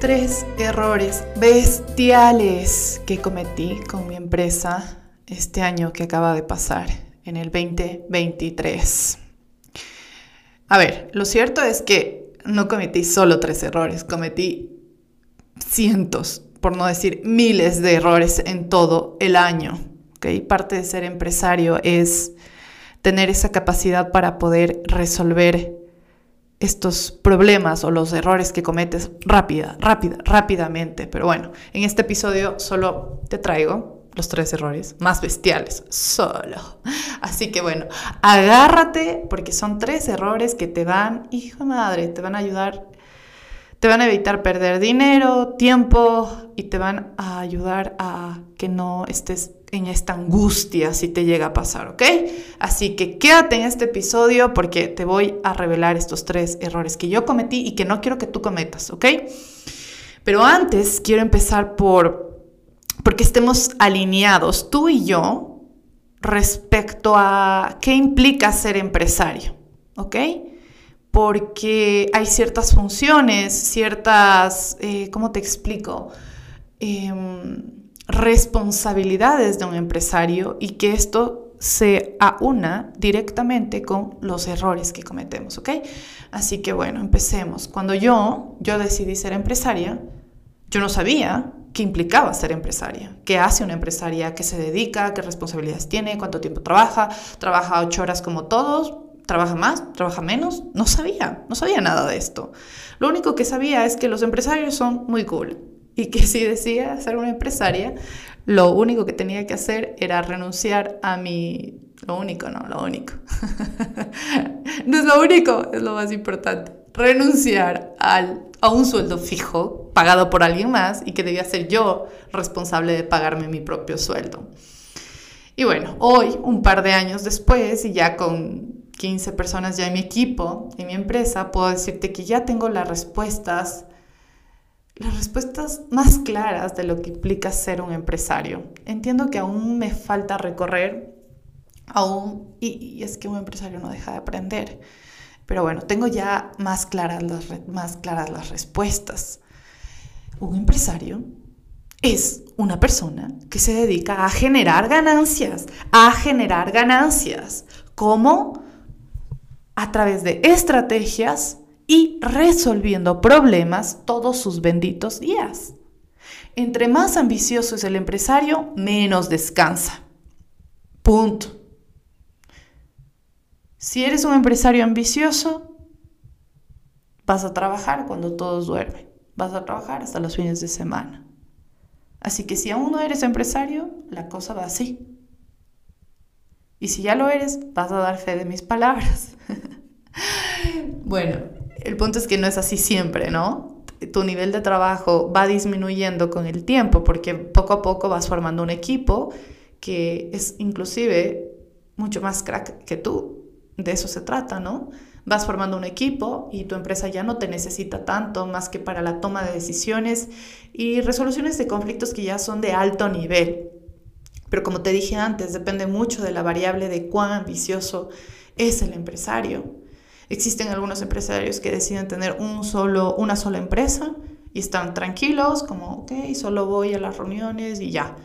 tres errores bestiales que cometí con mi empresa este año que acaba de pasar, en el 2023. A ver, lo cierto es que no cometí solo tres errores, cometí cientos, por no decir miles de errores en todo el año. ¿okay? Parte de ser empresario es tener esa capacidad para poder resolver estos problemas o los errores que cometes rápida, rápida, rápidamente. Pero bueno, en este episodio solo te traigo los tres errores más bestiales, solo. Así que bueno, agárrate porque son tres errores que te van, hijo madre, te van a ayudar, te van a evitar perder dinero, tiempo y te van a ayudar a que no estés en esta angustia si te llega a pasar, ¿ok? Así que quédate en este episodio porque te voy a revelar estos tres errores que yo cometí y que no quiero que tú cometas, ¿ok? Pero antes quiero empezar por, porque estemos alineados tú y yo respecto a qué implica ser empresario, ¿ok? Porque hay ciertas funciones, ciertas, eh, ¿cómo te explico? Eh, responsabilidades de un empresario y que esto se aúna directamente con los errores que cometemos, ¿ok? Así que bueno, empecemos. Cuando yo, yo decidí ser empresaria, yo no sabía qué implicaba ser empresaria, qué hace una empresaria, qué se dedica, qué responsabilidades tiene, cuánto tiempo trabaja, trabaja ocho horas como todos, trabaja más, trabaja menos, no sabía, no sabía nada de esto. Lo único que sabía es que los empresarios son muy cool, y que si decía ser una empresaria, lo único que tenía que hacer era renunciar a mi... Lo único, no, lo único. no es lo único, es lo más importante. Renunciar al, a un sueldo fijo pagado por alguien más y que debía ser yo responsable de pagarme mi propio sueldo. Y bueno, hoy, un par de años después, y ya con 15 personas ya en mi equipo, en mi empresa, puedo decirte que ya tengo las respuestas las respuestas más claras de lo que implica ser un empresario. Entiendo que aún me falta recorrer, aún, y, es que un empresario no deja de aprender. Pero bueno, tengo ya más claras las, más claras las respuestas. Un empresario es una persona que se dedica a generar ganancias, a generar ganancias. ¿Cómo? A través de estrategias y resolviendo problemas todos sus benditos días. Entre más ambicioso es el empresario, menos descansa. Punto. Si eres un empresario ambicioso, vas a trabajar cuando todos duermen. Vas a trabajar hasta los fines de semana. Así que si aún no eres empresario, la cosa va así. Y si ya lo eres, vas a dar fe de mis palabras. bueno, el punto es que no es así siempre, ¿no? Tu nivel de trabajo va disminuyendo con el tiempo porque poco a poco vas formando un equipo que es inclusive mucho más crack que tú. De eso se trata, ¿no? Vas formando un equipo y tu empresa ya no te necesita tanto más que para la toma de decisiones y resoluciones de conflictos que ya son de alto nivel. Pero como te dije antes, depende mucho de la variable de cuán ambicioso es el empresario. Existen algunos empresarios que deciden tener un solo, una sola empresa y están tranquilos, como, ok, solo voy a las reuniones y ya.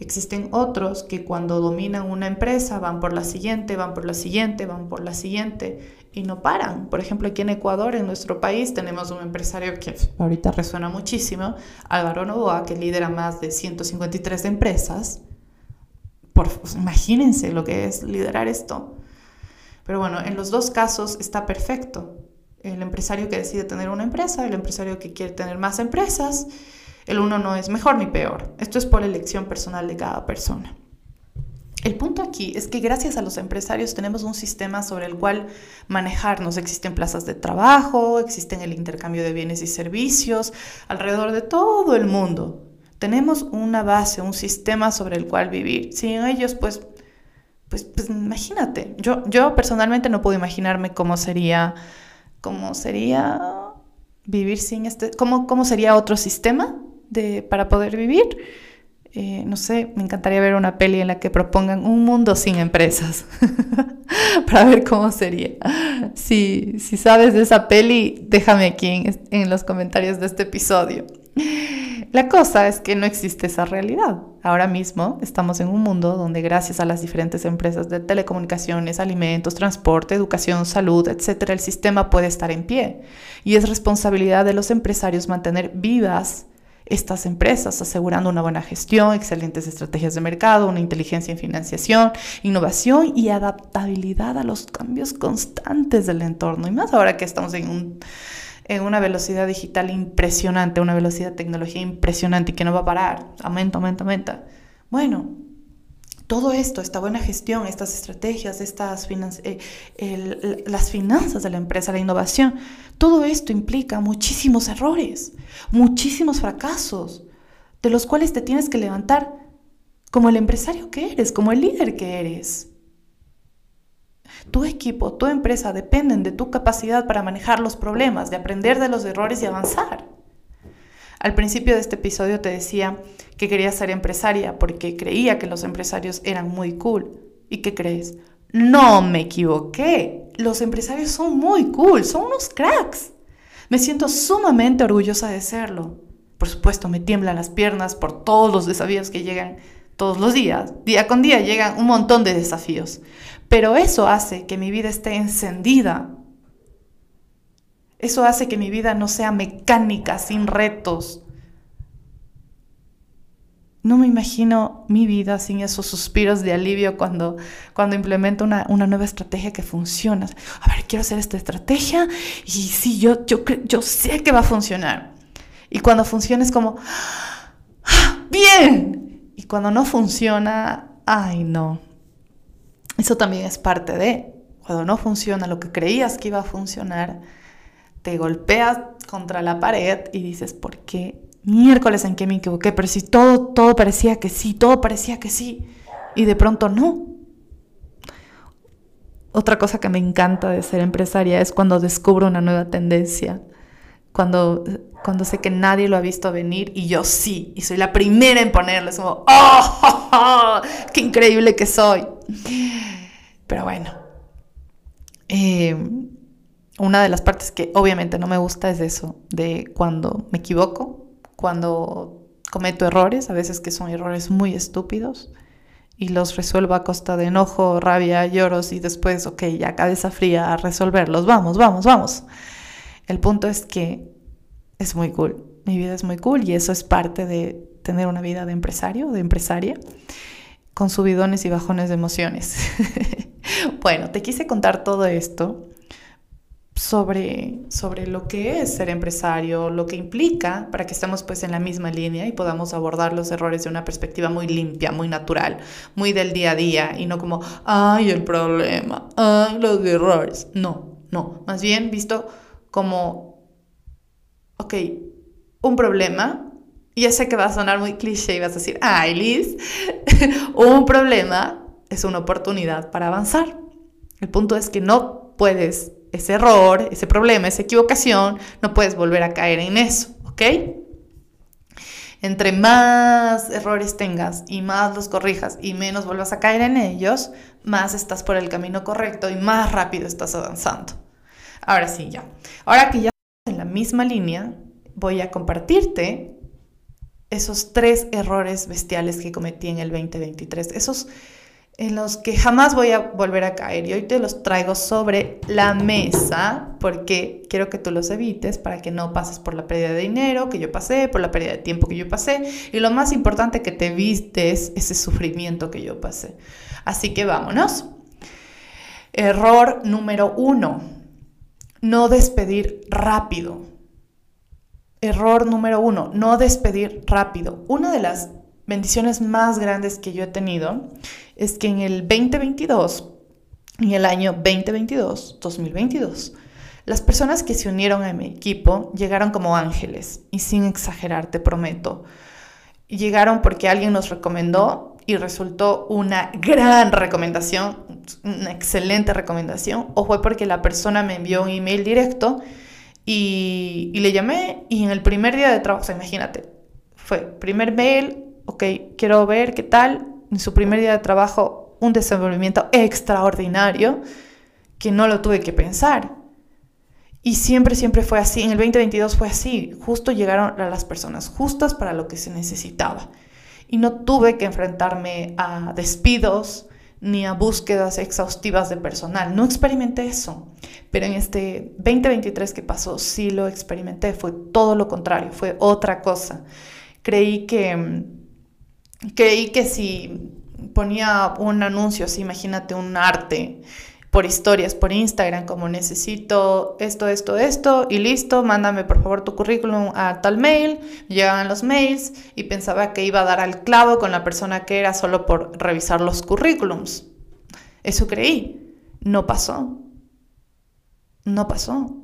Existen otros que cuando dominan una empresa van por la siguiente, van por la siguiente, van por la siguiente y no paran. Por ejemplo, aquí en Ecuador, en nuestro país, tenemos un empresario que ahorita resuena muchísimo, Álvaro Novoa, que lidera más de 153 empresas. Por, imagínense lo que es liderar esto. Pero bueno, en los dos casos está perfecto. El empresario que decide tener una empresa, el empresario que quiere tener más empresas, el uno no es mejor ni peor. Esto es por elección personal de cada persona. El punto aquí es que gracias a los empresarios tenemos un sistema sobre el cual manejarnos. Existen plazas de trabajo, existen el intercambio de bienes y servicios alrededor de todo el mundo. Tenemos una base, un sistema sobre el cual vivir. Sin ellos, pues pues, pues, imagínate, yo, yo personalmente no puedo imaginarme cómo sería, cómo sería vivir sin este, cómo, cómo sería otro sistema de, para poder vivir. Eh, no sé, me encantaría ver una peli en la que propongan un mundo sin empresas. para ver cómo sería. Si, si sabes de esa peli, déjame aquí en, en los comentarios de este episodio. La cosa es que no existe esa realidad. Ahora mismo estamos en un mundo donde gracias a las diferentes empresas de telecomunicaciones, alimentos, transporte, educación, salud, etcétera, el sistema puede estar en pie. Y es responsabilidad de los empresarios mantener vivas estas empresas, asegurando una buena gestión, excelentes estrategias de mercado, una inteligencia en financiación, innovación y adaptabilidad a los cambios constantes del entorno. Y más ahora que estamos en un en una velocidad digital impresionante, una velocidad de tecnología impresionante y que no va a parar, aumenta, aumenta, aumenta. Bueno, todo esto, esta buena gestión, estas estrategias, estas eh, las finanzas de la empresa, la innovación, todo esto implica muchísimos errores, muchísimos fracasos, de los cuales te tienes que levantar como el empresario que eres, como el líder que eres. Tu equipo, tu empresa dependen de tu capacidad para manejar los problemas, de aprender de los errores y avanzar. Al principio de este episodio te decía que quería ser empresaria porque creía que los empresarios eran muy cool. ¿Y qué crees? No me equivoqué. Los empresarios son muy cool, son unos cracks. Me siento sumamente orgullosa de serlo. Por supuesto, me tiemblan las piernas por todos los desafíos que llegan todos los días. Día con día llegan un montón de desafíos. Pero eso hace que mi vida esté encendida. Eso hace que mi vida no sea mecánica, sin retos. No me imagino mi vida sin esos suspiros de alivio cuando, cuando implemento una, nueva estrategia que funciona. A ver, quiero hacer esta estrategia y sí, yo, yo, yo sé que va a funcionar. Y cuando funciona es como, ¡Ah, bien. Y cuando no funciona, ay no, eso también es parte de, cuando no funciona lo que creías que iba a funcionar, te golpeas contra la pared y dices, ¿por qué miércoles en qué me equivoqué? Pero si todo, todo parecía que sí, todo parecía que sí, y de pronto no. Otra cosa que me encanta de ser empresaria es cuando descubro una nueva tendencia, cuando, cuando sé que nadie lo ha visto venir y yo sí, y soy la primera en ponerlo, es como, ¡oh! ¡Qué increíble que soy! Pero bueno, eh, una de las partes que obviamente no me gusta es eso, de cuando me equivoco, cuando cometo errores, a veces que son errores muy estúpidos, y los resuelvo a costa de enojo, rabia, lloros y después, ok, ya cabeza fría a resolverlos, vamos, vamos, vamos. El punto es que es muy cool, mi vida es muy cool y eso es parte de tener una vida de empresario, de empresaria, con subidones y bajones de emociones. bueno, te quise contar todo esto sobre, sobre lo que es ser empresario, lo que implica para que estemos pues en la misma línea y podamos abordar los errores de una perspectiva muy limpia, muy natural, muy del día a día y no como, ay, el problema, ay, los errores. No, no, más bien visto como, ok, un problema, ya sé que va a sonar muy cliché y vas a decir, ay, Liz, un problema es una oportunidad para avanzar. El punto es que no puedes, ese error, ese problema, esa equivocación, no puedes volver a caer en eso, ¿ok? Entre más errores tengas y más los corrijas y menos vuelvas a caer en ellos, más estás por el camino correcto y más rápido estás avanzando. Ahora sí, ya. Ahora que ya estás en la misma línea, voy a compartirte esos tres errores bestiales que cometí en el 2023. Esos en los que jamás voy a volver a caer. Y hoy te los traigo sobre la mesa porque quiero que tú los evites para que no pases por la pérdida de dinero que yo pasé, por la pérdida de tiempo que yo pasé y lo más importante que te vistes ese sufrimiento que yo pasé. Así que vámonos. Error número uno, no despedir rápido. Error número uno, no despedir rápido. Una de las bendiciones más grandes que yo he tenido es que en el 2022, en el año 2022, 2022, las personas que se unieron a mi equipo llegaron como ángeles y sin exagerar, te prometo. Llegaron porque alguien nos recomendó y resultó una gran recomendación, una excelente recomendación, o fue porque la persona me envió un email directo y, le llamé y en el primer día de trabajo, imagínate, fue primer mail, ok, quiero ver qué tal, en su primer día de trabajo, un desenvolvimiento extraordinario que no lo tuve que pensar. Y siempre, siempre fue así. En el 2022 fue así. Justo llegaron a las personas justas para lo que se necesitaba. Y no tuve que enfrentarme a despidos ni a búsquedas exhaustivas de personal. No experimenté eso. Pero en este 2023 que pasó, sí lo experimenté. Fue todo lo contrario. Fue otra cosa. Creí que, creí que si ponía un anuncio, así, imagínate un arte por historias, por Instagram, como necesito esto, esto, esto, y listo, mándame por favor tu currículum a tal mail, llegaban los mails y pensaba que iba a dar al clavo con la persona que era solo por revisar los currículums. Eso creí. No pasó. No pasó.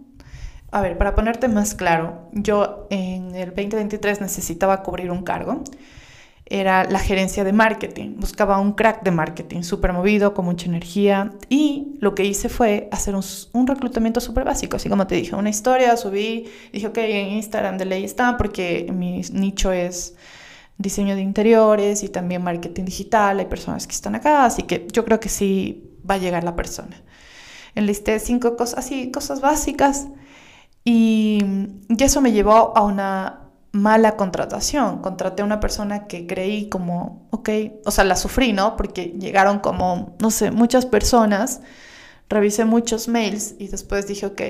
A ver, para ponerte más claro, yo en el 2023 necesitaba cubrir un cargo era la gerencia de marketing. Buscaba un crack de marketing, súper movido, con mucha energía. Y lo que hice fue hacer un, reclutamiento súper básico, así como te dije, una historia, subí, dije, ok, en Instagram de ley está, porque mi nicho es diseño de interiores y también marketing digital. Hay personas que están acá, así que yo creo que sí va a llegar la persona. Enlisté cinco cosas, así, cosas básicas. Y, y eso me llevó a una mala contratación. Contraté a una persona que creí como, ok, o sea, la sufrí, ¿no? Porque llegaron como, no sé, muchas personas, revisé muchos mails y después dije, ok,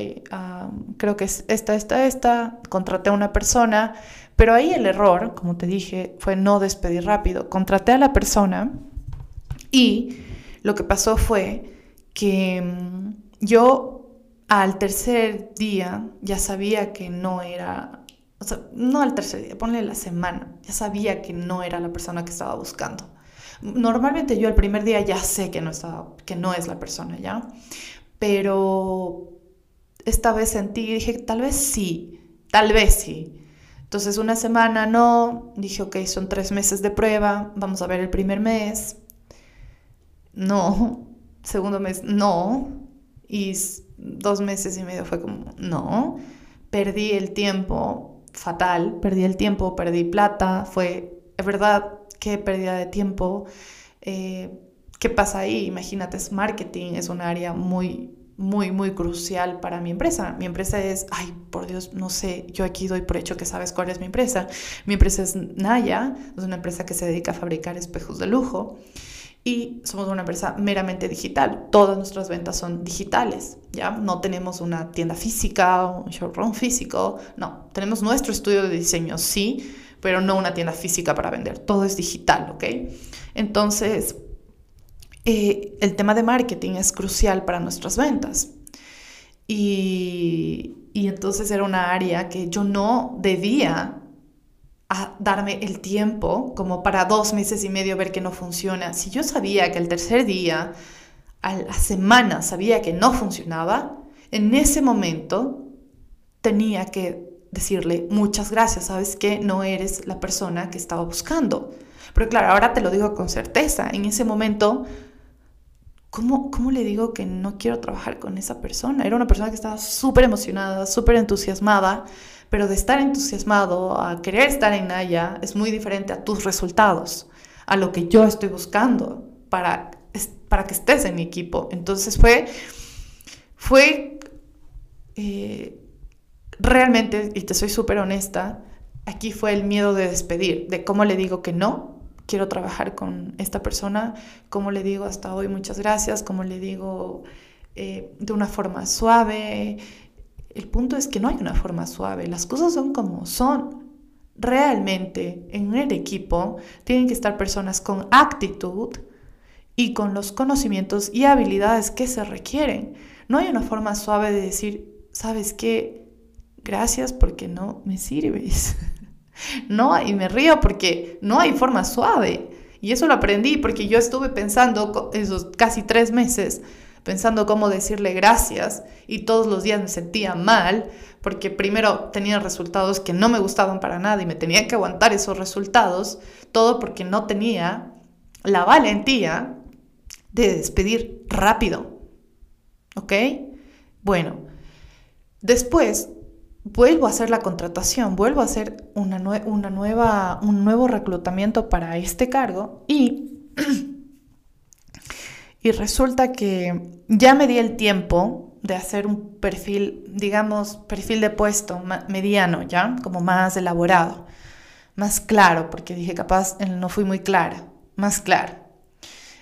creo que es esta, esta, esta, contraté a una persona, pero ahí el error, como te dije, fue no despedir rápido. Contraté a la persona y lo que pasó fue que mm, yo al tercer día ya sabía que no era o sea, no al tercer día, ponle la semana, ya sabía que no era la persona que estaba buscando. Normalmente yo el primer día ya sé que no, que no es la persona, ¿ya? Pero esta vez sentí dije, tal vez sí, tal vez sí. Entonces una semana no, dije, ok, son tres meses de prueba, vamos a ver el primer mes. No, segundo mes, no. Y dos meses y medio fue como, no. Perdí el tiempo fatal, perdí el tiempo, perdí plata, fue, es verdad, qué pérdida de tiempo. Eh, ¿Qué pasa ahí? Imagínate, es marketing, es un área muy, muy, muy crucial para mi empresa. Mi empresa es, ay, por Dios, no sé, yo aquí doy por hecho que sabes cuál es mi empresa. Mi empresa es Naya, es una empresa que se dedica a fabricar espejos de lujo y somos una empresa meramente digital. Todas nuestras ventas son digitales, ¿ya? No tenemos una tienda física, un showroom físico, no. Tenemos nuestro estudio de diseño, sí, pero no una tienda física para vender. Todo es digital, ¿ok? Entonces, eh, el tema de marketing es crucial para nuestras ventas. Y, y entonces era una área que yo no debía a darme el tiempo como para dos meses y medio ver que no funciona. Si yo sabía que el tercer día, a la semana, sabía que no funcionaba, en ese momento tenía que decirle muchas gracias, sabes que no eres la persona que estaba buscando. Pero claro, ahora te lo digo con certeza, en ese momento, ¿cómo, cómo le digo que no quiero trabajar con esa persona? Era una persona que estaba súper emocionada, súper entusiasmada, pero de estar entusiasmado a querer estar en Naya es muy diferente a tus resultados, a lo que yo estoy buscando para, para que estés en mi equipo. Entonces fue, fue eh, realmente, y te soy súper honesta, aquí fue el miedo de despedir, de cómo le digo que no, quiero trabajar con esta persona, cómo le digo hasta hoy muchas gracias, cómo le digo eh, de una forma suave, el punto es que no hay una forma suave, las cosas son como son. Realmente en el equipo tienen que estar personas con actitud y con los conocimientos y habilidades que se requieren. No hay una forma suave de decir, ¿sabes qué? Gracias porque no me sirves. no, y me río porque no hay forma suave. Y eso lo aprendí porque yo estuve pensando esos casi tres meses pensando cómo decirle gracias y todos los días me sentía mal porque primero tenía resultados que no me gustaban para nada y me tenía que aguantar esos resultados, todo porque no tenía la valentía de despedir rápido. ¿Ok? Bueno, después vuelvo a hacer la contratación, vuelvo a hacer una, una nueva, un nuevo reclutamiento para este cargo y Y resulta que ya me di el tiempo de hacer un perfil, digamos, perfil de puesto mediano, ¿ya? Como más elaborado, más claro, porque dije, capaz no fui muy clara, más claro.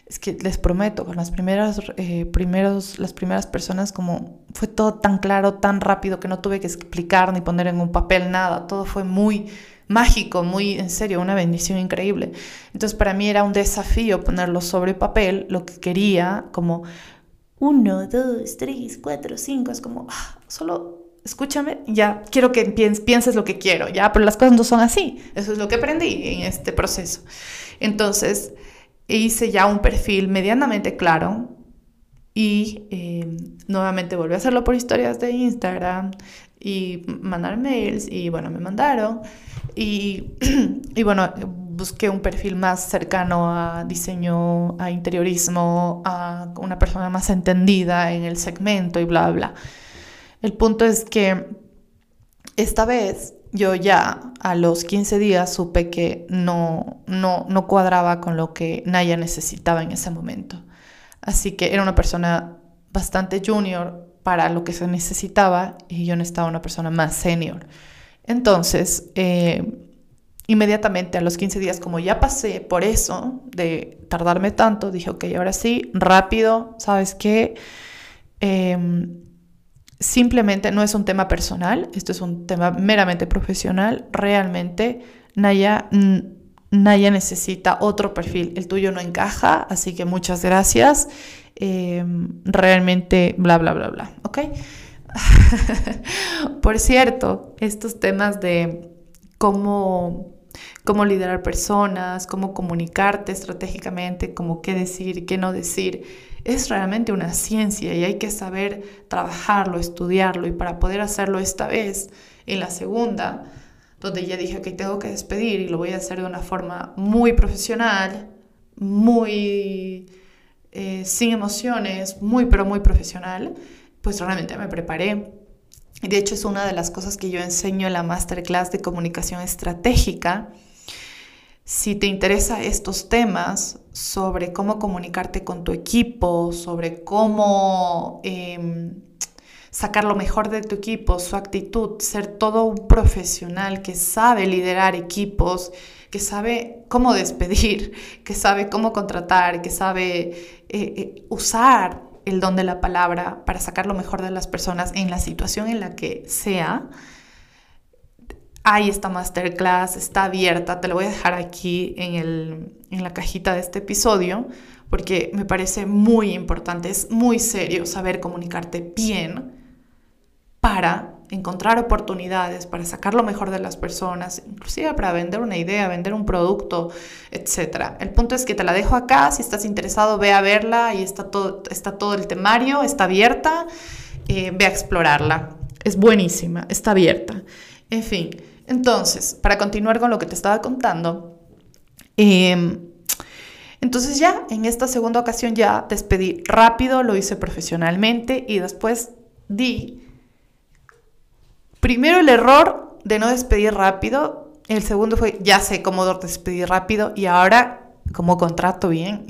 Es que les prometo, con las primeras, eh, primeros, las primeras personas como fue todo tan claro, tan rápido que no tuve que explicar ni poner en un papel nada, todo fue muy mágico, muy en serio, una bendición increíble. Entonces para mí era un desafío ponerlo sobre papel, lo que quería, como uno, dos, tres, cuatro, cinco, es como, ah, solo escúchame, ya quiero que pienses lo que quiero, ya, pero las cosas no son así. Eso es lo que aprendí en este proceso. Entonces hice ya un perfil medianamente claro y eh, nuevamente volví a hacerlo por historias de Instagram y mandar mails y bueno, me mandaron y, y bueno, busqué un perfil más cercano a diseño, a interiorismo, a una persona más entendida en el segmento y bla, bla. El punto es que esta vez yo ya a los 15 días supe que no, no, no cuadraba con lo que Naya necesitaba en ese momento. Así que era una persona bastante junior para lo que se necesitaba y yo necesitaba una persona más senior. Entonces, eh, inmediatamente a los 15 días, como ya pasé por eso de tardarme tanto, dije, ok, ahora sí, rápido, ¿sabes qué? Em, simplemente no es un tema personal, esto es un tema meramente profesional. Realmente Naya, Naya necesita otro perfil, el tuyo no encaja, así que muchas gracias. Em, realmente, bla, bla, bla, bla, ¿ok? Por cierto, estos temas de cómo, cómo liderar personas, cómo comunicarte estratégicamente, cómo qué decir, qué no decir, es realmente una ciencia y hay que saber trabajarlo, estudiarlo y para poder hacerlo esta vez, en la segunda, donde ya dije que tengo que despedir y lo voy a hacer de una forma muy profesional, muy eh, sin emociones, muy pero muy profesional, pues realmente me preparé. De hecho es una de las cosas que yo enseño en la masterclass de comunicación estratégica si te interesa estos temas sobre cómo comunicarte con tu equipo, sobre cómo em, sacar lo mejor de tu equipo, su actitud, ser todo un profesional que sabe liderar equipos, que sabe cómo despedir, que sabe cómo contratar, que sabe eh, eh, usar el don de la palabra para sacar lo mejor de las personas en la situación en la que sea hay esta masterclass, está abierta, te lo voy a dejar aquí en, la cajita de este episodio, porque me parece muy importante, es muy serio saber comunicarte bien para encontrar oportunidades, para sacar lo mejor de las personas, inclusive para vender una idea, vender un producto, etc. El punto es que te la dejo acá, si estás interesado ve a verla, ahí está todo, está todo el temario, está abierta, eh, ve a explorarla. Es buenísima, está abierta. En fin, entonces, para continuar con lo que te estaba contando, em, entonces ya en esta segunda ocasión ya despedí rápido, lo hice profesionalmente y después di primero el error de no despedir rápido, el segundo fue ya sé cómo despedir rápido y ahora cómo contrato bien.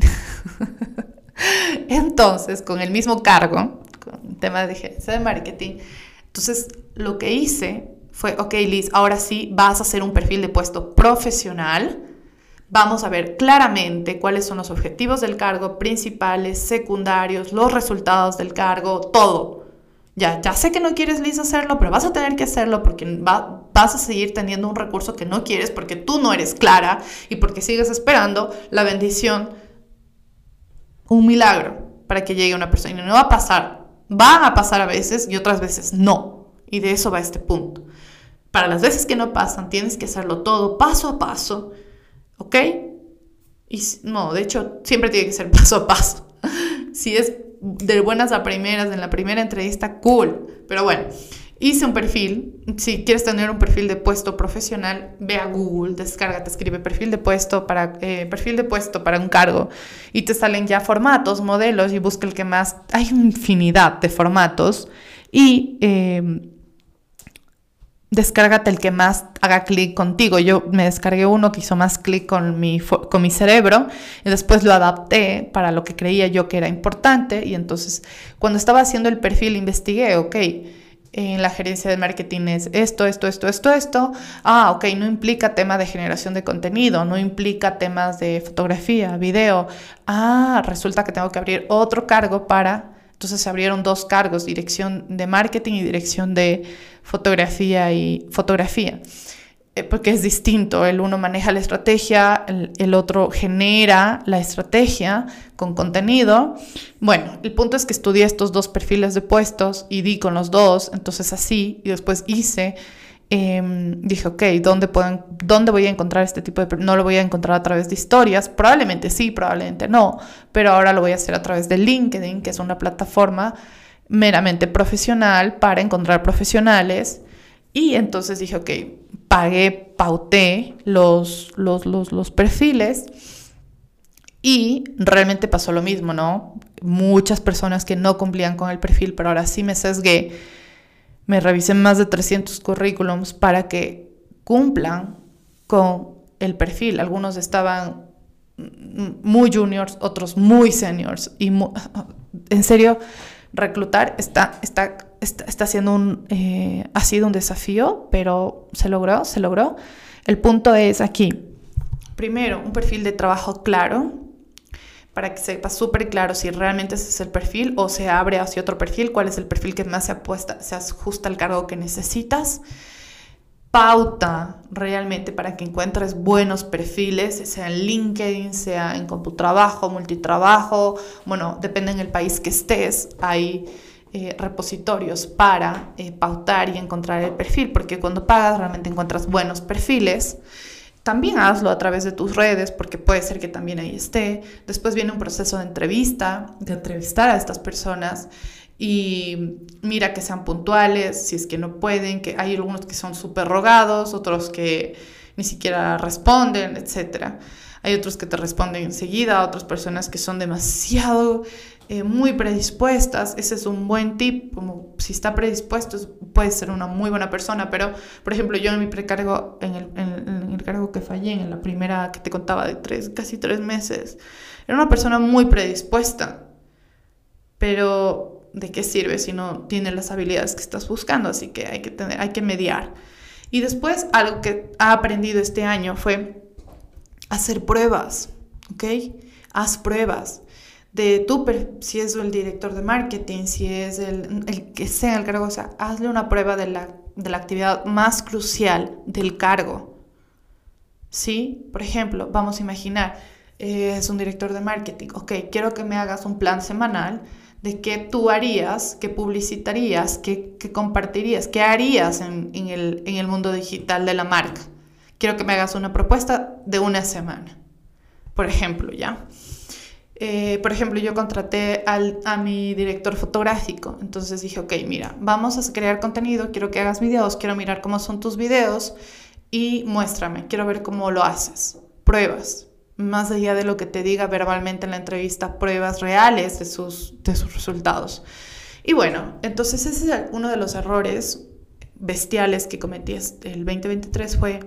entonces, con el mismo cargo, con tema de gerencia de marketing, entonces lo que hice fue, ok Liz, ahora sí vas a hacer un perfil de puesto profesional. Vamos a ver claramente cuáles son los objetivos del cargo, principales, secundarios, los resultados del cargo, todo. Ya, ya sé que no quieres, Liz, hacerlo, pero vas a tener que hacerlo porque vas a seguir teniendo un recurso que no quieres porque tú no eres clara y porque sigues esperando la bendición, un milagro para que llegue una persona. Y no va a pasar. Va a pasar a veces y otras veces no. Y de eso va este punto. Para las veces que no pasan, tienes que hacerlo todo paso a paso, ¿ok? Y no, de hecho, siempre tiene que ser paso a paso. si es de buenas a primeras, en la primera entrevista, cool. Pero bueno, hice un perfil. Si quieres tener un perfil de puesto profesional, ve a Google, descárgate, escribe perfil de puesto para, eh, perfil de puesto para un cargo y te salen ya formatos, modelos y busca el que más. Hay infinidad de formatos y. Eh, descárgate el que más haga clic contigo. Yo me descargué uno que hizo más clic con mi, con mi cerebro y después lo adapté para lo que creía yo que era importante y entonces cuando estaba haciendo el perfil investigué, ok, en la gerencia de marketing es esto, esto, esto, esto, esto. Ah, ok, no implica tema de generación de contenido, no implica temas de fotografía, video. Ah, resulta que tengo que abrir otro cargo para entonces se abrieron dos cargos, dirección de marketing y dirección de fotografía y fotografía, eh, porque es distinto, el uno maneja la estrategia, el, otro genera la estrategia con contenido. Bueno, el punto es que estudié estos dos perfiles de puestos y di con los dos, entonces así, y después hice Em, dije, ok, ¿dónde, pueden, ¿dónde voy a encontrar este tipo de... No lo voy a encontrar a través de historias, probablemente sí, probablemente no, pero ahora lo voy a hacer a través de LinkedIn, que es una plataforma meramente profesional para encontrar profesionales. Y entonces dije, ok, pagué, pauté los, los, los, los perfiles y realmente pasó lo mismo, ¿no? Muchas personas que no cumplían con el perfil, pero ahora sí me sesgué me revisé más de 300 currículums para que cumplan con el perfil. Algunos estaban muy juniors, otros muy seniors. Y en serio, reclutar está, está, está, siendo un, eh, ha sido un desafío, pero se logró, se logró. El punto es aquí, primero, un perfil de trabajo claro, para que sepas súper claro si realmente ese es el perfil o se abre hacia otro perfil, cuál es el perfil que más se, apuesta, se ajusta al cargo que necesitas. Pauta realmente para que encuentres buenos perfiles, sea en LinkedIn, sea en CompuTrabajo, Multitrabajo, bueno, depende en el país que estés, hay eh, repositorios para eh, pautar y encontrar el perfil, porque cuando pagas realmente encuentras buenos perfiles también hazlo a través de tus redes, porque puede ser que también ahí esté. Después viene un proceso de entrevista, de entrevistar a estas personas y mira que sean puntuales, si es que no pueden, que hay algunos que son súper rogados, otros que ni siquiera responden, etc. Hay otros que te responden enseguida, otras personas que son demasiado eh, muy predispuestas, ese es un buen tip, como si está predispuesto puede ser una muy buena persona, pero por ejemplo yo en mi precargo, en el, en el cargo que fallé, en la primera que te contaba de tres, casi tres meses, era una persona muy predispuesta, pero ¿de qué sirve si no tiene las habilidades que estás buscando? Así que hay que, tener, hay que mediar. Y después algo que ha aprendido este año fue hacer pruebas, ¿ok? Haz pruebas de tu, si es el director de marketing, si es el, el que sea el cargo, o sea, hazle una prueba de la, de la actividad más crucial del cargo. ¿Sí? Por ejemplo, vamos a imaginar, eh, es un director de marketing, ok, quiero que me hagas un plan semanal de qué tú harías, qué publicitarías, qué, qué compartirías, qué harías en, en, el, en el mundo digital de la marca. Quiero que me hagas una propuesta de una semana, por ejemplo, ¿ya? Eh, por ejemplo, yo contraté al, a mi director fotográfico, entonces dije, ok, mira, vamos a crear contenido, quiero que hagas videos, quiero mirar cómo son tus videos y muéstrame, quiero ver cómo lo haces, pruebas, más allá de lo que te diga verbalmente en la entrevista, pruebas reales de sus, de sus resultados. Y bueno, entonces ese es uno de los errores bestiales que cometí el 2023 fue,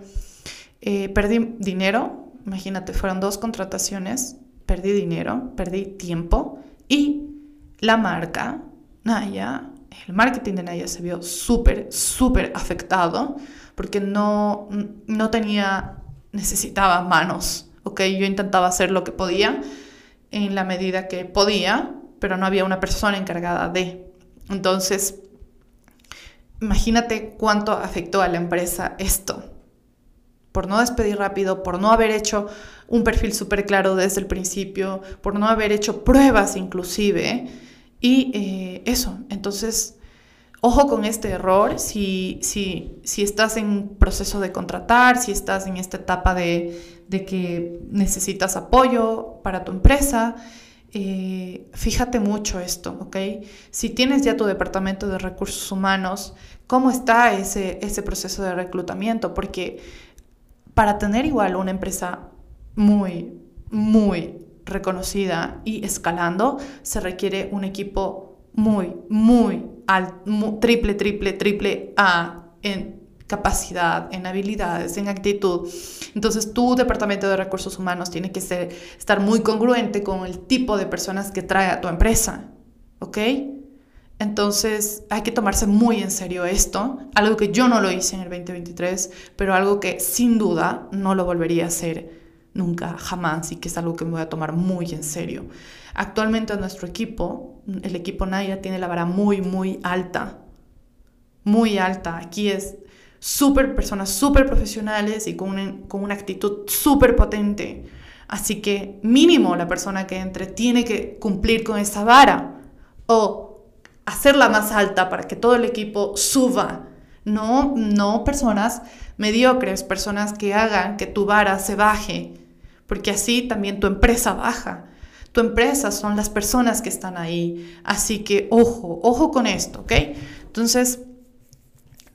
eh, perdí dinero, imagínate, fueron dos contrataciones perdí dinero, perdí tiempo y la marca, Naya, el marketing de Naya se vio súper, súper afectado porque no, no tenía, necesitaba manos, ¿ok? Yo intentaba hacer lo que podía en la medida que podía, pero no había una persona encargada de. Entonces, imagínate cuánto afectó a la empresa esto por no despedir rápido, por no haber hecho un perfil súper claro desde el principio, por no haber hecho pruebas inclusive. Y eh, eso, entonces, ojo con este error si, si, si estás en proceso de contratar, si estás en esta etapa de, de que necesitas apoyo para tu empresa. Eh, fíjate mucho esto, ¿ok? Si tienes ya tu departamento de recursos humanos, ¿cómo está ese, ese proceso de reclutamiento? Porque para tener igual una empresa muy, muy reconocida y escalando, se requiere un equipo muy, muy alto, triple, triple, triple A en capacidad, en habilidades, en actitud. Entonces tu departamento de recursos humanos tiene que ser, estar muy congruente con el tipo de personas que trae a tu empresa, ¿ok? Entonces hay que tomarse muy en serio esto, algo que yo no lo hice en el 2023, pero algo que sin duda no lo volvería a hacer nunca, jamás, y que es algo que me voy a tomar muy en serio. Actualmente nuestro equipo, el equipo Naya, tiene la vara muy, muy alta, muy alta. Aquí es súper personas súper profesionales y con una, con una actitud súper potente. Así que mínimo la persona que entre tiene que cumplir con esa vara o hacerla más alta para que todo el equipo suba. No, no personas mediocres, personas que hagan que tu vara se baje, porque así también tu empresa baja. Tu empresa son las personas que están ahí. Así que ojo, ojo con esto, ¿ok? Entonces,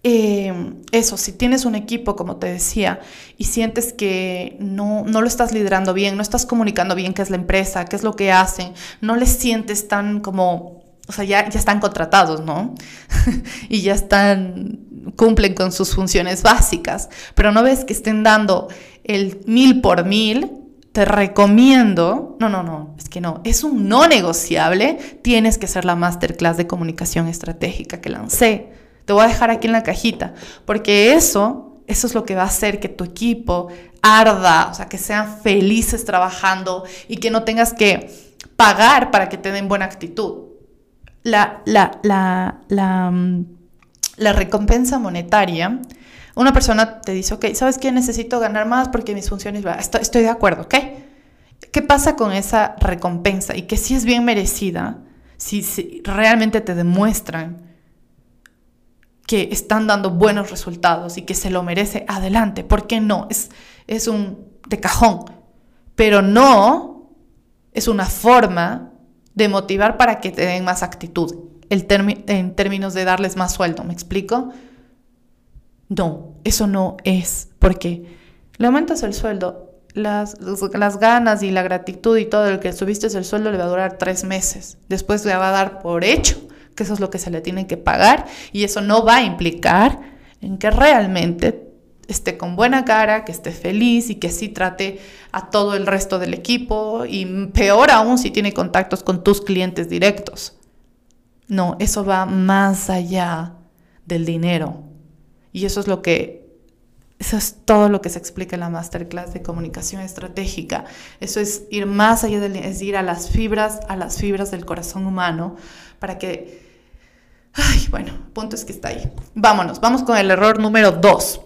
eh, eso, si tienes un equipo, como te decía, y sientes que no, no lo estás liderando bien, no estás comunicando bien qué es la empresa, qué es lo que hacen, no les sientes tan como o sea, ya, ya están contratados, ¿no? y ya están, cumplen con sus funciones básicas, pero no ves que estén dando el mil por mil, te recomiendo, no, no, no, es que no, es un no negociable, tienes que hacer la masterclass de comunicación estratégica que lancé. Te voy a dejar aquí en la cajita, porque eso, eso es lo que va a hacer que tu equipo arda, o sea, que sean felices trabajando y que no tengas que pagar para que te den buena actitud la, la, la, mm, la recompensa monetaria, una persona te dice, ok, ¿sabes qué? Necesito ganar más porque mis funciones... Estoy, estoy de acuerdo, ¿ok? ¿Qué pasa con esa recompensa? Y que si es bien merecida, si, si realmente te demuestran que están dando buenos resultados y que se lo merece, adelante. ¿Por qué no? Es, es un de cajón. Pero no es una forma de motivar para que te den más actitud, el en términos de darles más sueldo, ¿me explico? No, eso no es, porque le aumentas el sueldo, las, las ganas y la gratitud y todo el que subiste el sueldo le va a durar tres meses, después le va a dar por hecho que eso es lo que se le tiene que pagar y eso no va a implicar en que realmente esté con buena cara, que esté feliz y que sí trate a todo el resto del equipo y peor aún si tiene contactos con tus clientes directos. No, eso va más allá del dinero. Y eso es lo que eso es todo lo que se explica en la masterclass de comunicación estratégica. Eso es ir más allá del es ir a las fibras, a las fibras del corazón humano para que Ay, bueno, punto es que está ahí. Vámonos, vamos con el error número dos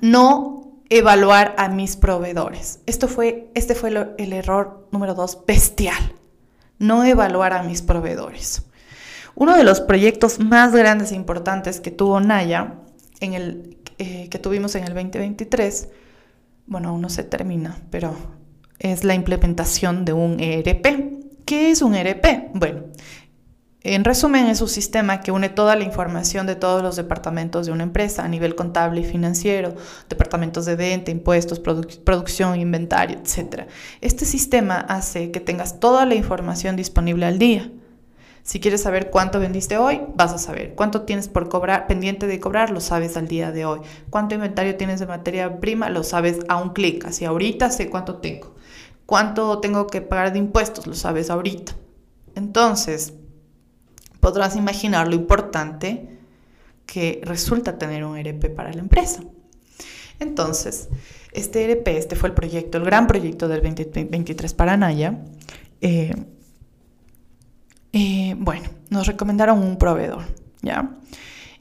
no evaluar a mis proveedores. Esto fue, este fue el error número dos, bestial. No evaluar a mis proveedores. Uno de los proyectos más grandes e importantes que tuvo Naya, en el, eh, que tuvimos en el 2023, bueno, aún no se termina, pero es la implementación de un ERP. ¿Qué es un ERP? Bueno, en resumen, es un sistema que une toda la información de todos los departamentos de una empresa a nivel contable y financiero, departamentos de venta, impuestos, producción, inventario, etc. Este sistema hace que tengas toda la información disponible al día. Si quieres saber cuánto vendiste hoy, vas a saber. Cuánto tienes por cobrar, pendiente de cobrar, lo sabes al día de hoy. Cuánto inventario tienes de materia prima, lo sabes a un clic. Así ahorita sé cuánto tengo. Cuánto tengo que pagar de impuestos, lo sabes ahorita. Entonces, podrás imaginar lo importante que resulta tener un ERP para la empresa. Entonces, este ERP, este fue el proyecto, el gran proyecto del 2023 para Naya. Eh, eh, bueno, nos recomendaron un proveedor, ¿ya?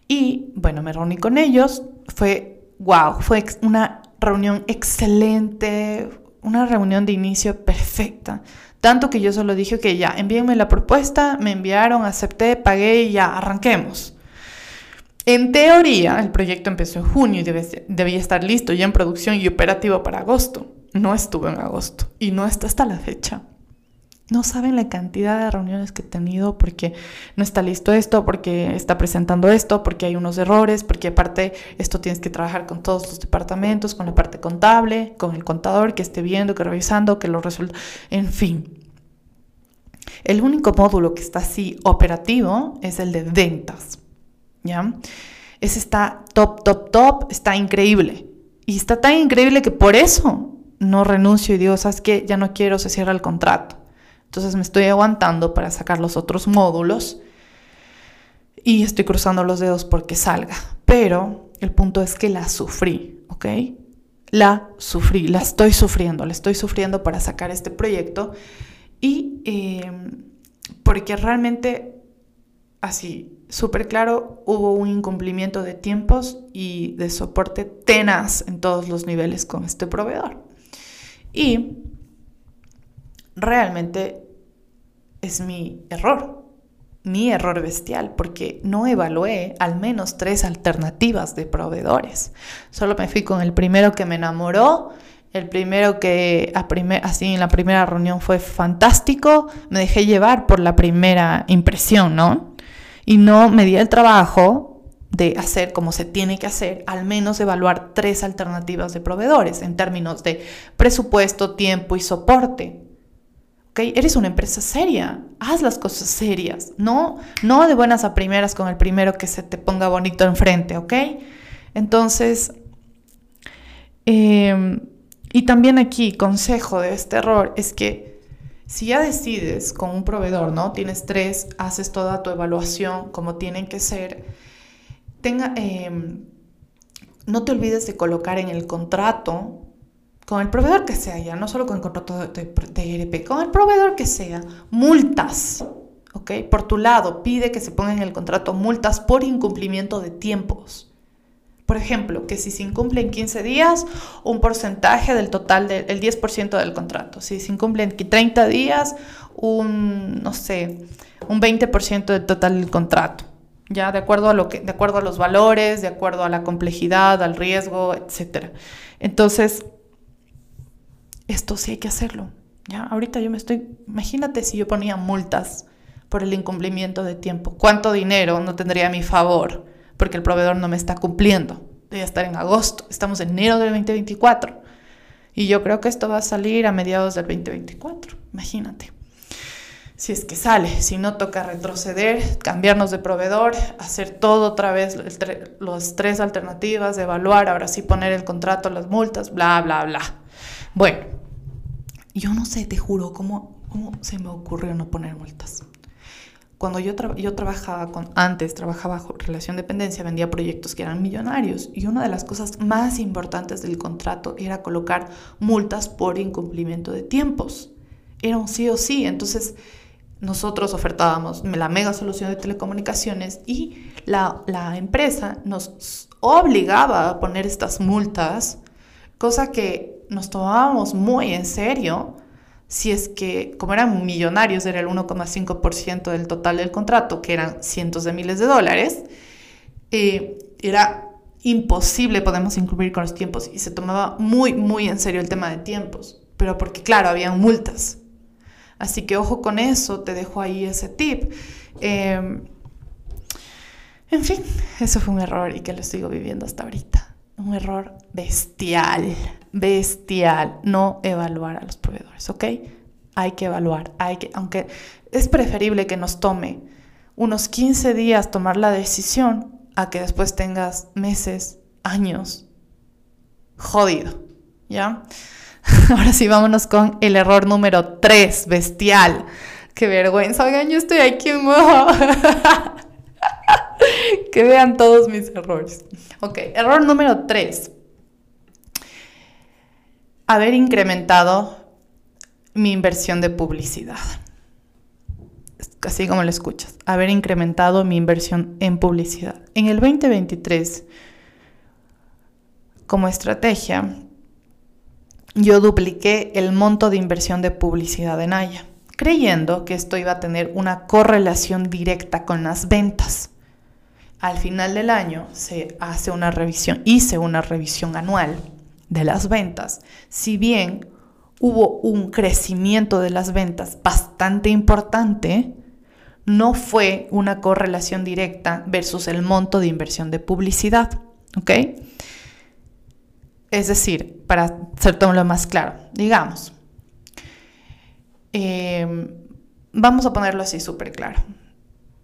Y bueno, me reuní con ellos, fue, wow, fue una reunión excelente, una reunión de inicio perfecta. Tanto que yo solo dije que ya, envíenme la propuesta, me enviaron, acepté, pagué y ya, arranquemos. En teoría, el proyecto empezó en junio y debía estar listo ya en producción y operativo para agosto. No estuvo en agosto y no está hasta la fecha. No saben la cantidad de reuniones que he tenido porque no está listo esto, porque está presentando esto, porque hay unos errores, porque aparte esto tienes que trabajar con todos los departamentos, con la parte contable, con el contador que esté viendo, que revisando, que lo resuelva, en fin. El único módulo que está así operativo es el de ventas, ¿ya? ese está top, top, top, está increíble. Y está tan increíble que por eso no renuncio y digo, ¿sabes qué? Ya no quiero, se cierra el contrato. Entonces me estoy aguantando para sacar los otros módulos y estoy cruzando los dedos porque salga. Pero el punto es que la sufrí, ¿ok? La sufrí, la estoy sufriendo, la estoy sufriendo para sacar este proyecto y em, porque realmente, así, súper claro, hubo un incumplimiento de tiempos y de soporte tenaz en todos los niveles con este proveedor. Y realmente es mi error, mi error bestial, porque no evalué al menos tres alternativas de proveedores. Solo me fui con el primero que me enamoró, el primero que así en la primera reunión fue fantástico, me dejé llevar por la primera impresión, ¿no? Y no me di el trabajo de hacer como se tiene que hacer, al menos evaluar tres alternativas de proveedores en términos de presupuesto, tiempo y soporte. Eres una empresa seria, haz las cosas serias, no, no de buenas a primeras con el primero que se te ponga bonito enfrente, ¿ok? Entonces, em, y también aquí, consejo de este error es que si ya decides con un proveedor, ¿no? Tienes tres, haces toda tu evaluación como tienen que ser, tenga, em, no te olvides de colocar en el contrato con el proveedor que sea, ya no solo con el contrato de, de, ERP, con el proveedor que sea, multas, ¿ok? Por tu lado, pide que se pongan en el contrato multas por incumplimiento de tiempos. Por ejemplo, que si se incumple en 15 días, un porcentaje del total del 10% del contrato. Si se incumple en 30 días, un, no sé, un 20% del total del contrato. Ya, de acuerdo a lo que, de acuerdo a los valores, de acuerdo a la complejidad, al riesgo, etc. Entonces, esto sí hay que hacerlo. ¿ya? Ahorita yo me estoy, imagínate si yo ponía multas por el incumplimiento de tiempo. ¿Cuánto dinero no tendría a mi favor? Porque el proveedor no me está cumpliendo. Debe estar en agosto. Estamos en enero del 2024. Y yo creo que esto va a salir a mediados del 2024. Imagínate. Si es que sale, si no toca retroceder, cambiarnos de proveedor, hacer todo otra vez, las tres alternativas, evaluar, ahora sí poner el contrato, las multas, bla, bla, bla. Bueno, yo no sé, te juro, cómo, cómo se me ocurrió no poner multas. Cuando yo, yo trabajaba con, antes, trabajaba bajo relación de dependencia, vendía proyectos que eran millonarios y una de las cosas más importantes del contrato era colocar multas por incumplimiento de tiempos. Era un sí o sí. Entonces, nosotros ofertábamos la mega solución de telecomunicaciones y la, la empresa nos obligaba a poner estas multas, cosa que nos tomábamos muy en serio si es que, como eran millonarios, era el 1,5% del total del contrato, que eran cientos de miles de dólares, eh, era imposible podemos incluir con los tiempos y se tomaba muy, muy en serio el tema de tiempos, pero porque claro, había multas. Así que ojo con eso, te dejo ahí ese tip. Em, en fin, eso fue un error y que lo sigo viviendo hasta ahorita. Un error bestial bestial no evaluar a los proveedores, ¿ok? Hay que evaluar, hay que, aunque es preferible que nos tome unos 15 días tomar la decisión a que después tengas meses, años, jodido, ¿ya? Ahora sí, vámonos con el error número 3, bestial. Qué vergüenza, oigan, yo estoy aquí en que vean todos mis errores. Ok, error número 3 haber incrementado mi inversión de publicidad. Así como lo escuchas, haber incrementado mi inversión en publicidad. En el 2023, como estrategia, yo dupliqué el monto de inversión de publicidad en Haya, creyendo que esto iba a tener una correlación directa con las ventas. Al final del año se hace una revisión, hice una revisión anual de las ventas, si bien hubo un crecimiento de las ventas bastante importante, no fue una correlación directa versus el monto de inversión de publicidad. ¿Ok? Es decir, para ser todo lo más claro, digamos, em, vamos a ponerlo así súper claro.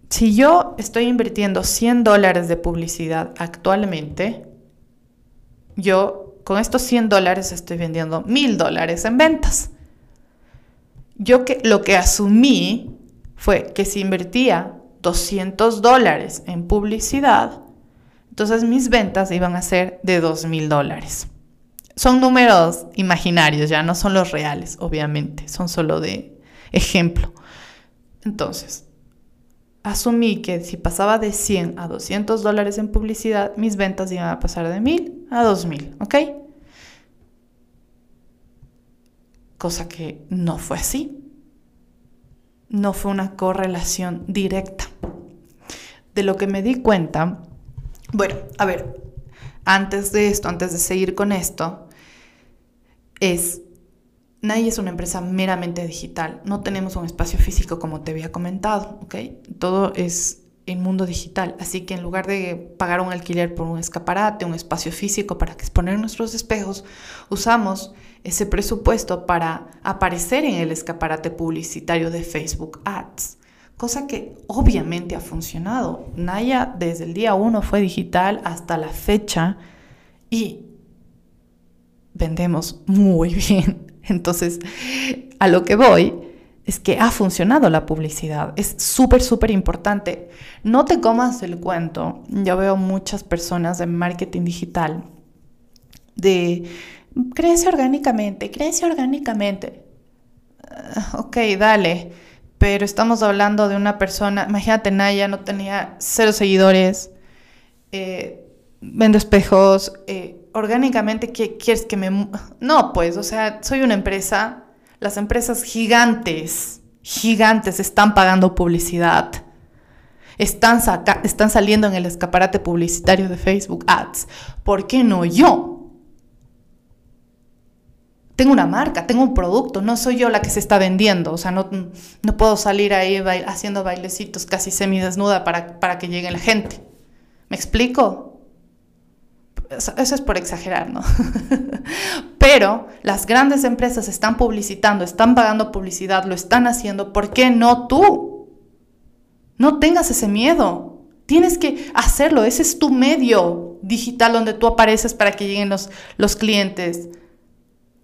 Si yo estoy invirtiendo 100 dólares de publicidad actualmente, yo con estos 100 dólares estoy vendiendo 1000 dólares en ventas. Yo que, lo que asumí fue que si invertía 200 dólares en publicidad, entonces mis ventas iban a ser de 2000 dólares. Son números imaginarios, ya no son los reales, obviamente, son solo de ejemplo. Entonces, asumí que si pasaba de 100 a 200 dólares en publicidad, mis ventas iban a pasar de 1000 a 2000, ¿ok? Cosa que no fue así. No fue una correlación directa. De lo que me di cuenta, bueno, a ver, antes de esto, antes de seguir con esto, es Nadie es una empresa meramente digital. No tenemos un espacio físico como te había comentado, ¿ok? Todo es el mundo digital. Así que en lugar de pagar un alquiler por un escaparate, un espacio físico para exponer nuestros espejos, usamos ese presupuesto para aparecer en el escaparate publicitario de Facebook Ads. Cosa que obviamente ha funcionado. Naya desde el día 1 fue digital hasta la fecha y vendemos muy bien. Entonces, a lo que voy es que ha funcionado la publicidad. Es súper, súper importante. No te comas el cuento. Yo veo muchas personas de marketing digital de crece orgánicamente, crece orgánicamente. Ah, ok, dale. Pero estamos hablando de una persona, imagínate, Naya no tenía cero seguidores, eh, vendo espejos, eh, orgánicamente, ¿qué quieres que me... No, pues, o sea, soy una empresa, las empresas gigantes, gigantes están pagando publicidad. Están, están saliendo en el escaparate publicitario de Facebook Ads. ¿Por qué no yo? Tengo una marca, tengo un producto, no soy yo la que se está vendiendo, o sea, no, no puedo salir ahí haciendo bailecitos casi semidesnuda para, para que llegue la gente. ¿Me explico? Eso es por exagerar, ¿no? Pero las grandes empresas están publicitando, están pagando publicidad, lo están haciendo, ¿por qué no tú? No tengas ese miedo. Tienes que hacerlo, ese es tu medio digital donde tú apareces para que lleguen los, los clientes.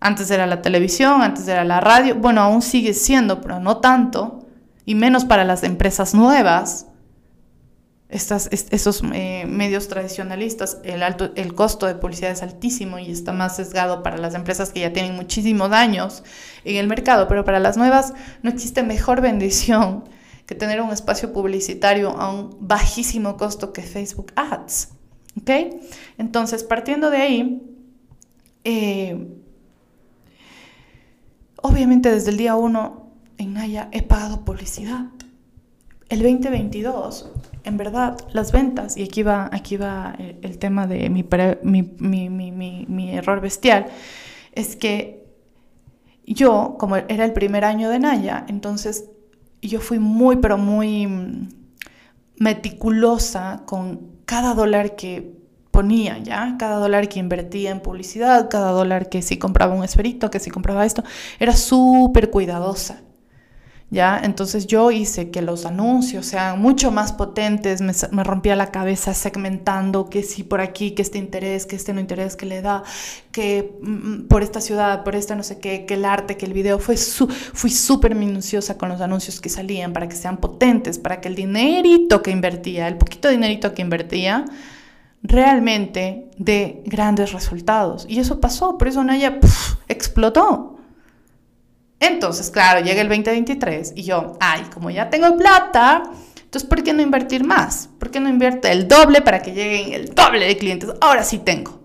Antes era la televisión, antes era la radio, bueno, aún sigue siendo, pero no tanto, y menos para las empresas nuevas esos eh, medios tradicionalistas, el, alto, el costo de publicidad es altísimo y está más sesgado para las empresas que ya tienen muchísimos años en el mercado, pero para las nuevas no existe mejor bendición que tener un espacio publicitario a un bajísimo costo que Facebook Ads. ¿Ok? Entonces, partiendo de ahí, eh, obviamente desde el día uno en Naya he pagado publicidad. El 2022 en verdad, las ventas, y aquí va, aquí va el, tema de mi, mi, error bestial, es que yo, como era el primer año de Naya, entonces yo fui muy, pero muy meticulosa con cada dólar que ponía, ¿ya? Cada dólar que invertía en publicidad, cada dólar que si compraba un esferito, que si compraba esto, era súper cuidadosa. ¿Ya? Entonces yo hice que los anuncios sean mucho más potentes, me, rompía la cabeza segmentando que si por aquí, que este interés, que este no interés, que le da, que mm, por esta ciudad, por esta no sé qué, que el arte, que el video, fue fui súper minuciosa con los anuncios que salían para que sean potentes, para que el dinerito que invertía, el poquito dinerito que invertía, realmente dé grandes resultados. Y eso pasó, por eso Naya explotó. Entonces, claro, llega el 2023 y yo, ay, como ya tengo plata, entonces, ¿por qué no invertir más? ¿Por qué no invierte el doble para que lleguen el doble de clientes? Ahora sí tengo.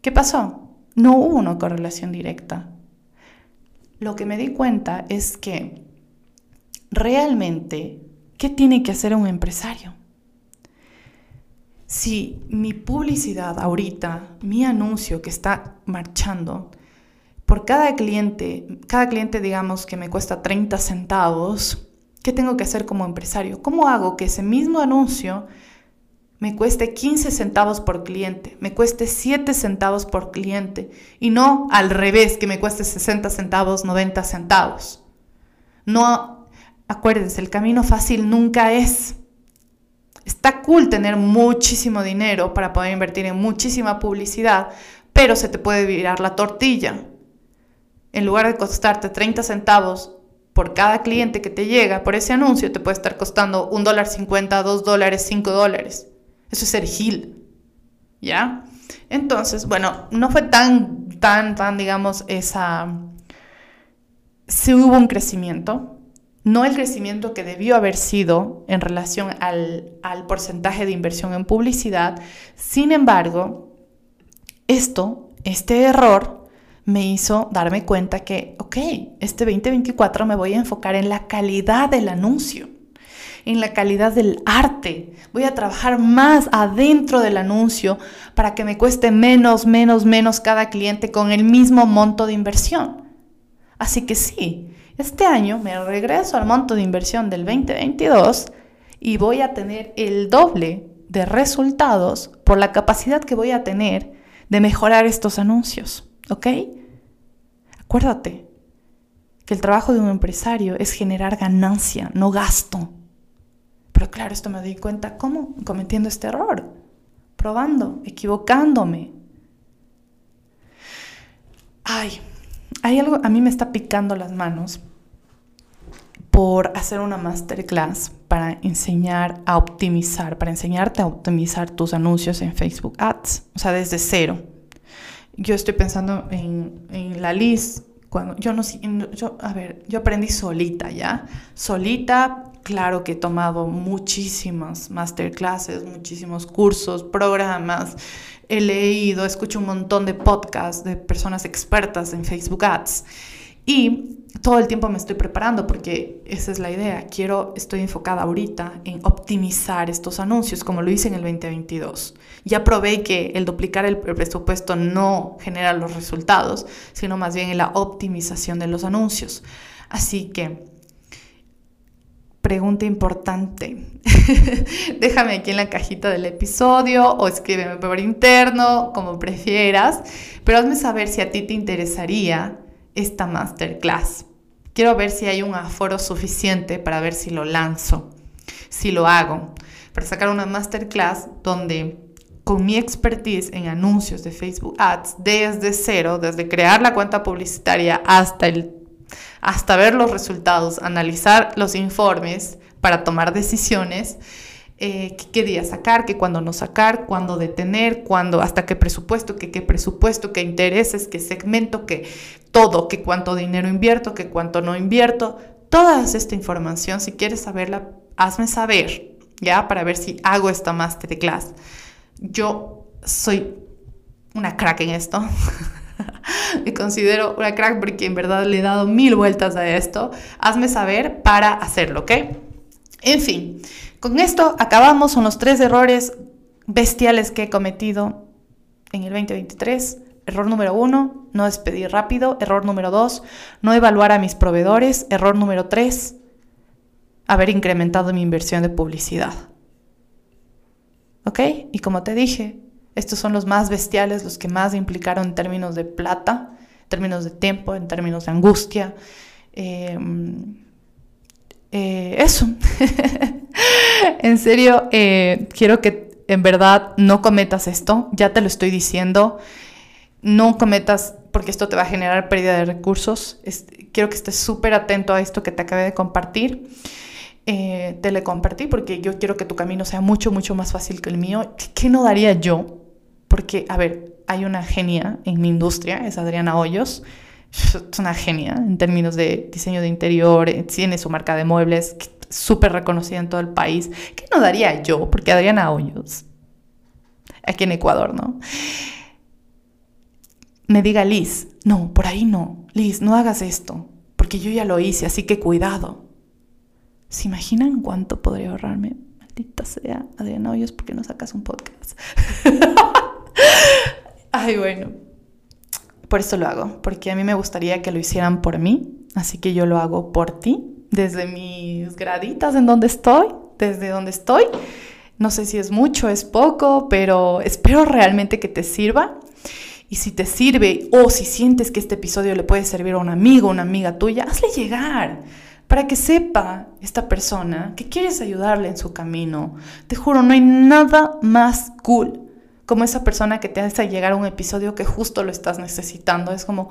¿Qué pasó? No hubo una correlación directa. Lo que me di cuenta es que realmente, ¿qué tiene que hacer un empresario? Si mi publicidad ahorita, mi anuncio que está marchando, por cada cliente, cada cliente digamos que me cuesta 30 centavos, ¿qué tengo que hacer como empresario? ¿Cómo hago que ese mismo anuncio me cueste 15 centavos por cliente, me cueste 7 centavos por cliente y no al revés, que me cueste 60 centavos, 90 centavos? No, acuérdense, el camino fácil nunca es. Está cool tener muchísimo dinero para poder invertir en muchísima publicidad, pero se te puede virar la tortilla. En lugar de costarte 30 centavos por cada cliente que te llega por ese anuncio, te puede estar costando un dólar 50, dos dólares, cinco dólares. Eso es ser gil. ¿Ya? Entonces, bueno, no fue tan, tan, tan, digamos, esa... Sí hubo un crecimiento, no el crecimiento que debió haber sido en relación al, porcentaje de inversión en publicidad. Sin embargo, esto, este error, me hizo darme cuenta que, ok, este 2024 me voy a enfocar en la calidad del anuncio, en la calidad del arte. Voy a trabajar más adentro del anuncio para que me cueste menos, menos, menos cada cliente con el mismo monto de inversión. Así que sí, este año me regreso al monto de inversión del 2022 y voy a tener el doble de resultados por la capacidad que voy a tener de mejorar estos anuncios, ¿ok? Acuérdate que el trabajo de un empresario es generar ganancia, no gasto. Pero claro, esto me doy cuenta, ¿cómo? Cometiendo este error, probando, equivocándome. Ay, hay algo, a mí me está picando las manos por hacer una masterclass para enseñar a optimizar, para enseñarte a optimizar tus anuncios en Facebook Ads, o sea, desde cero. Yo estoy pensando en, la list, cuando yo no yo, a ver, yo aprendí solita ya, solita, claro que he tomado muchísimas masterclasses, muchísimos cursos, programas, he leído, escucho un montón de podcasts de personas expertas en Facebook Ads y todo el tiempo me estoy preparando porque esa es la idea. Quiero, estoy enfocada ahorita en optimizar estos anuncios como lo hice en el 2022. Ya probé que el duplicar el presupuesto no genera los resultados, sino más bien en la optimización de los anuncios. Así que, pregunta importante. Déjame aquí en la cajita del episodio o escríbeme por interno, como prefieras, pero hazme saber si a ti te interesaría esta masterclass. Quiero ver si hay un aforo suficiente para ver si lo lanzo, si lo hago, para sacar una masterclass donde con mi expertise en anuncios de Facebook Ads desde cero, desde crear la cuenta publicitaria hasta, el, hasta ver los resultados, analizar los informes para tomar decisiones, eh, qué día sacar, qué cuándo no sacar, cuándo detener, cuándo, hasta qué presupuesto, qué, qué presupuesto, qué intereses, qué segmento, qué todo, qué cuánto dinero invierto, qué cuánto no invierto. Toda esta información, si quieres saberla, hazme saber, ¿ya? Para ver si hago esta masterclass. Yo soy una crack en esto. Me considero una crack porque en verdad le he dado mil vueltas a esto. Hazme saber para hacerlo, ¿ok? En fin, con esto acabamos, son los tres errores bestiales que he cometido en el 2023. Error número uno, no despedir rápido. Error número dos, no evaluar a mis proveedores. Error número tres, haber incrementado mi inversión de publicidad. ¿Ok? Y como te dije, estos son los más bestiales, los que más implicaron en términos de plata, en términos de tiempo, en términos de angustia. Eh, eh, eso. en serio, eh, quiero que en verdad no cometas esto, ya te lo estoy diciendo, no cometas porque esto te va a generar pérdida de recursos. quiero que estés súper atento a esto que te acabé de compartir. Eh, te lo compartí porque yo quiero que tu camino sea mucho, mucho más fácil que el mío. ¿Qué, no daría yo? Porque, a ver, hay una genia en mi industria, es Adriana Hoyos es una genia en términos de diseño de interior, eh, tiene su marca de muebles súper reconocida en todo el país. ¿Qué no daría yo? Porque Adriana Hoyos, aquí en Ecuador, ¿no? Me diga, Liz, no, por ahí no, Liz, no hagas esto, porque yo ya lo hice, así que cuidado. ¿Se imaginan cuánto podría ahorrarme? Maldita sea, Adriana Hoyos, ¿por qué no sacas un podcast? Ay, bueno. Por eso lo hago, porque a mí me gustaría que lo hicieran por mí, así que yo lo hago por ti, desde mis graditas en donde estoy, desde donde estoy. No sé si es mucho, es poco, pero espero realmente que te sirva. Y si te sirve o si sientes que este episodio le puede servir a un amigo, una amiga tuya, hazle llegar. para que sepa esta persona que quieres ayudarle en su camino. Te juro, no hay nada más cool como esa persona que te hace llegar a un episodio que justo lo estás necesitando. Es como,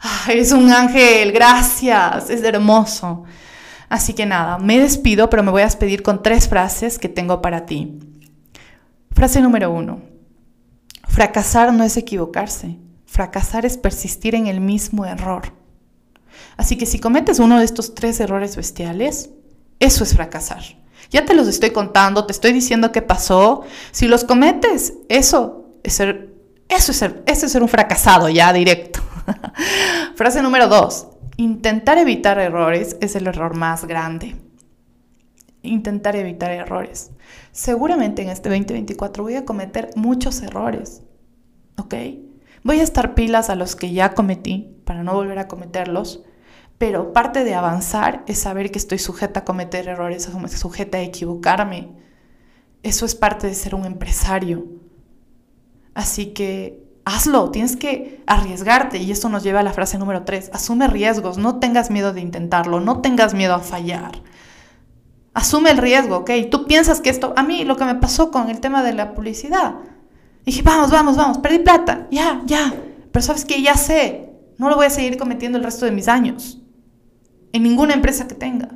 ah, eres un ángel, gracias, es hermoso. Así que nada, me despido, pero me voy a despedir con tres frases que tengo para ti. Frase número uno. Fracasar no es equivocarse. Fracasar es persistir en el mismo error. Así que si cometes uno de estos tres errores bestiales, eso es fracasar. Ya te los estoy contando, te estoy diciendo qué pasó. Si los cometes, eso es ser, eso es ser, eso es ser un fracasado ya directo. Frase número dos. Intentar evitar errores es el error más grande. Intentar evitar errores. Seguramente en este 2024 voy a cometer muchos errores. ¿Ok? Voy a estar pilas a los que ya cometí para no volver a cometerlos, pero parte de avanzar es saber que estoy sujeta a cometer errores, sujeta a equivocarme. Eso es parte de ser un empresario. Así que hazlo, tienes que arriesgarte y esto nos lleva a la frase número 3. Asume riesgos, no tengas miedo de intentarlo, no tengas miedo a fallar. Asume el riesgo, ¿ok? Tú piensas que esto, a mí lo que me pasó con el tema de la publicidad, Dije, vamos, vamos, vamos, perdí plata, ya, ya. Pero sabes que ya sé, no lo voy a seguir cometiendo el resto de mis años. En ninguna empresa que tenga.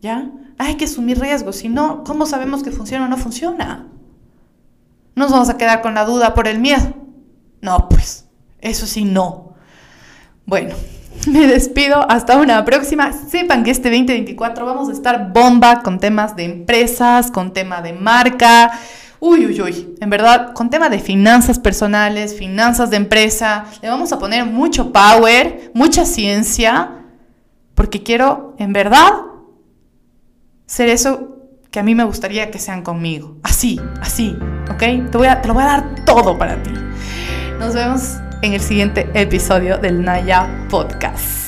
¿Ya? Hay que asumir riesgos, si no, ¿cómo sabemos que funciona o no funciona? No nos vamos a quedar con la duda por el miedo. No, pues, eso sí, no. Bueno, me despido. Hasta una próxima. Sepan que este 2024 vamos a estar bomba con temas de empresas, con tema de marca. Uy, uy, uy. En verdad, con tema de finanzas personales, finanzas de empresa, le vamos a poner mucho power, mucha ciencia, porque quiero, en verdad, ser eso que a mí me gustaría que sean conmigo. Así, así, ¿ok? Te, voy a, te lo voy a dar todo para ti. Nos vemos en el siguiente episodio del Naya Podcast.